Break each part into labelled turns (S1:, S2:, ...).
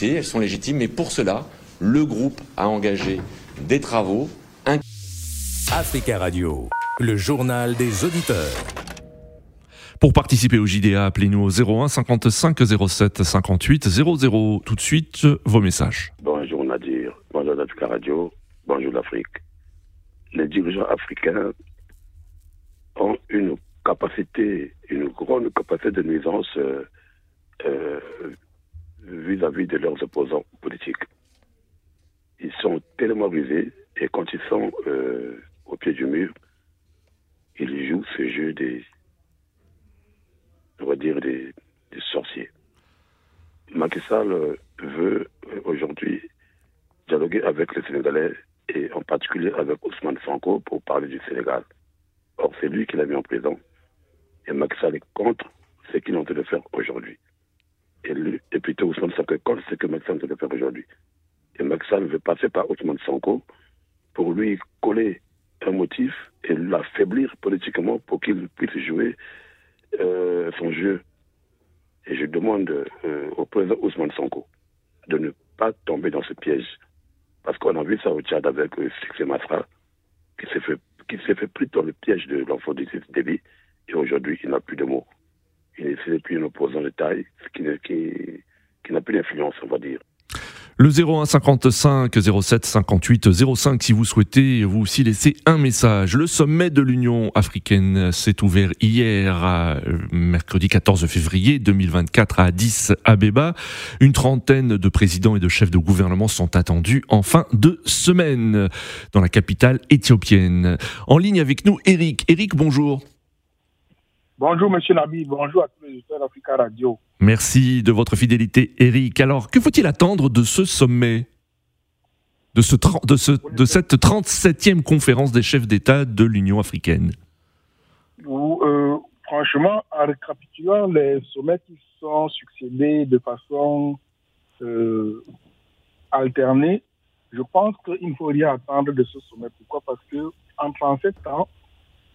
S1: discuter, elles sont légitimes, mais pour cela, le groupe a engagé des travaux.
S2: Africa Radio, le journal des auditeurs.
S3: Pour participer au JDA, appelez-nous au 01 55 07 58 00. Tout de suite, vos messages.
S4: Bonjour Nadir, bonjour Africa Radio, bonjour l'Afrique. Les dirigeants africains ont une capacité, une grande capacité de nuisance euh, euh, vis-à-vis de leurs opposants politiques. Ils sont tellement rusés et quand ils sont euh, au pied du mur, ils jouent ce jeu des, on va dire, des, sorciers. Macky Sall veut aujourd'hui dialoguer avec les Sénégalais et en particulier avec Ousmane Sanko pour parler du Sénégal. Or, c'est lui qui l'a mis en prison. Et Macky Sall est contre ce qu'il est en train de faire aujourd'hui. Et plutôt Ousmane Sanko est contre ce que train de faire aujourd'hui. Et Sall veut passer par Ousmane Sanko pour lui coller un motif et l'affaiblir politiquement pour qu'il puisse jouer euh, son jeu. Et je demande euh, au président Ousmane Sanko de ne pas tomber dans ce piège. Parce qu'on a vu ça au Tchad avec euh, Sixé Masra, qui s'est fait, qui fait pris dans le piège de l'enfant de débit. Et aujourd'hui, il n'a plus de mots. Il n'est plus un opposant de taille, qui, n'a plus d'influence, on va dire.
S3: Le 01 55 07 58 05 si vous souhaitez vous aussi laisser un message. Le sommet de l'Union africaine s'est ouvert hier, mercredi 14 février 2024 à Addis Abeba. Une trentaine de présidents et de chefs de gouvernement sont attendus en fin de semaine dans la capitale éthiopienne. En ligne avec nous, Eric. Eric, bonjour.
S5: Bonjour, monsieur Nabi. Bonjour à tous les auditeurs d'Africa Radio.
S3: Merci de votre fidélité, Eric. Alors, que faut-il attendre de ce sommet de, ce, de, ce, de cette 37e conférence des chefs d'État de l'Union africaine?
S5: Euh, Franchement, en récapitulant les sommets qui sont succédés de façon euh, alternée, je pense qu'il ne faut rien attendre de ce sommet. Pourquoi? Parce que en 37 ans,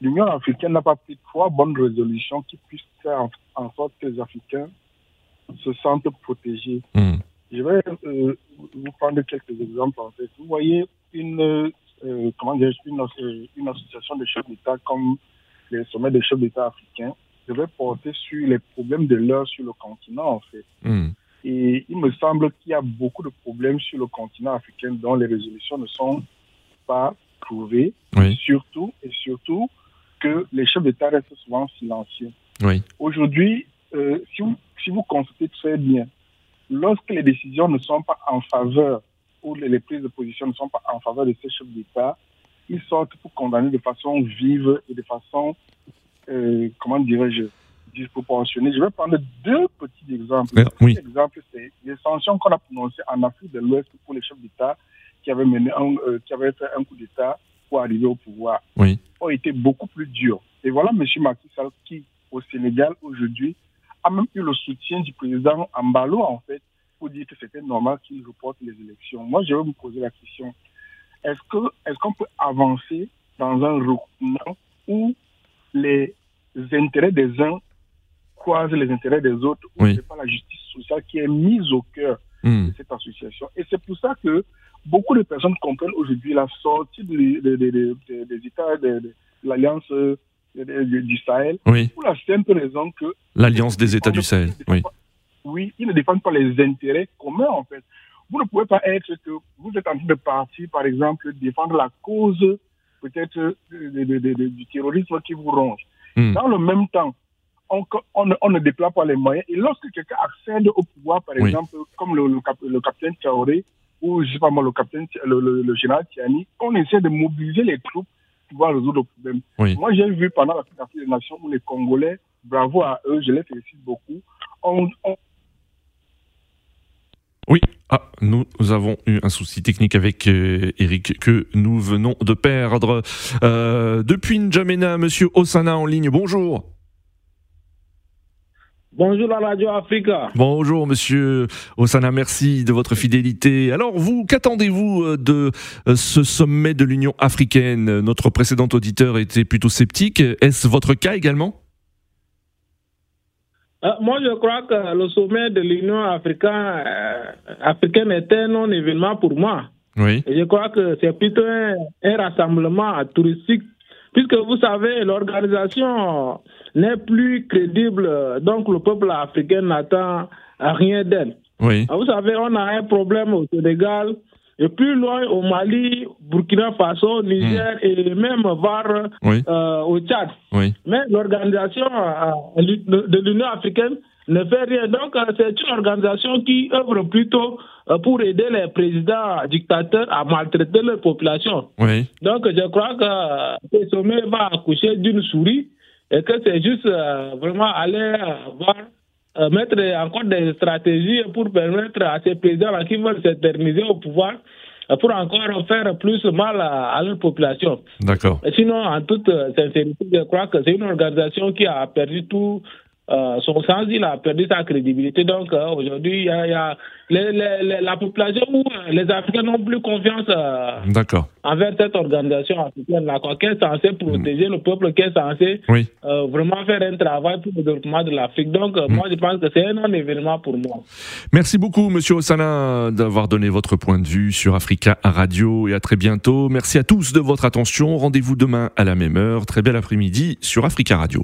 S5: l'Union africaine n'a pas pris trois bonnes résolutions qui puissent faire en, sorte que les Africains se sentent protégés. Hmm. Je vais euh, vous prendre quelques exemples. En fait. Vous voyez une, euh, comment dire, une, euh, une, association de chefs d'État comme les sommets des chefs d'État africains devait porter sur les problèmes de l'heure sur le continent, en fait. Hmm. Et il me semble qu'il y a beaucoup de problèmes sur le continent africain dont les résolutions ne sont pas trouvées. Surtout, et surtout, que les chefs d'État restent souvent silencieux. Oui. Aujourd'hui, euh, si, vous, si vous constatez très bien, lorsque les décisions ne sont pas en faveur ou les, prises de position ne sont pas en faveur de ces chefs d'État, ils sortent pour condamner de façon vive et de façon, euh, comment dirais-je, disproportionnée. Je vais prendre deux petits exemples. Le premier exemple, c'est les sanctions qu'on a prononcées en Afrique de l'Ouest pour les chefs d'État qui avaient mené euh, qui avaient fait un coup d'État pour arriver au pouvoir oui. Ont été beaucoup plus durs. Et voilà M. Macky Sall qui, au Sénégal, aujourd'hui, a même eu le soutien du président Ambalo, en fait, pour dire que c'était normal qu'il reporte les élections. Moi, je vais vous poser la question. Est-ce qu'on est qu'on peut avancer dans un regroupement où les intérêts des uns croisent les intérêts des autres, où oui. ce n'est pas la justice sociale qui est mise au cœur hmm. de cette association? Et c'est pour ça que beaucoup de personnes comprennent aujourd'hui la sortie des États de, l'Alliance euh, du Sahel pour la simple raison que...
S3: L'Alliance des États du Sahel, oui.
S5: oui, ils ne défendent pas les intérêts communs, en fait. Vous ne pouvez pas être que vous êtes en train de partir, par exemple, défendre la cause peut-être du terrorisme qui vous ronge. Hmm. Dans le même temps, on, on, ne déploie pas les moyens. Et lorsque quelqu'un accède au pouvoir, par exemple, comme le, le capitaine Traoré, ou je sais pas moi, le capitaine, le, général Tiani, on essaie de mobiliser les troupes pour pouvoir résoudre le problème. Moi, j'ai vu pendant la Fédération des Nations où les Congolais, bravo à eux, je les félicite beaucoup,
S3: Oui, ah, nous avons eu un souci technique avec euh, Eric que nous venons de perdre. Euh, depuis N'Djamena, monsieur Osana en ligne, bonjour.
S6: Bonjour la Radio Africa.
S3: Bonjour Monsieur Osana, merci de votre fidélité. Alors vous, qu'attendez-vous euh, de euh, ce sommet de l'Union africaine? Notre précédent auditeur était plutôt sceptique. Est-ce votre cas également?
S6: Moi, je crois que le sommet de l'Union africaine, africaine est un non-événement pour moi.
S3: Oui.
S6: Et je crois que c'est plutôt un, rassemblement touristique, puisque vous savez, l'organisation n'est plus crédible, donc le peuple africain n'attend rien d'elle.
S3: Oui.
S6: Vous savez, on a un problème au Sénégal, et plus loin au Mali, Burkina Faso, Niger hmm. et même voir euh, au Tchad.
S3: Oui.
S6: Mais l'organisation euh, de l'Union africaine ne fait rien. Donc, euh, c'est une organisation qui œuvre plutôt pour aider les présidents dictateurs à maltraiter leur population.
S3: Oui.
S6: Donc, je crois que ce sommet va accoucher d'une souris et que c'est juste vraiment aller voir euh, mettre encore des stratégies pour permettre à ces présidents qui veulent s'éterniser au pouvoir euh, pour encore faire plus mal à, leur population?
S3: D'accord.
S6: Sinon, en toute sincérité, je crois que c'est une organisation qui a perdu tout euh, son sens, il a perdu sa crédibilité. Donc aujourd'hui, il y a, la population ou les Africains n'ont plus confiance envers cette organisation africaine-là, qui est censée protéger le peuple, qui est censé vraiment faire un travail pour le développement de l'Afrique. Donc mm. moi, je pense que c'est un événement pour moi.
S3: Merci beaucoup, Monsieur Osana, d'avoir donné votre point de vue sur Africa Radio et à très bientôt. Merci à tous de votre attention. Rendez-vous demain à la même heure. Très bel après-midi sur Africa Radio.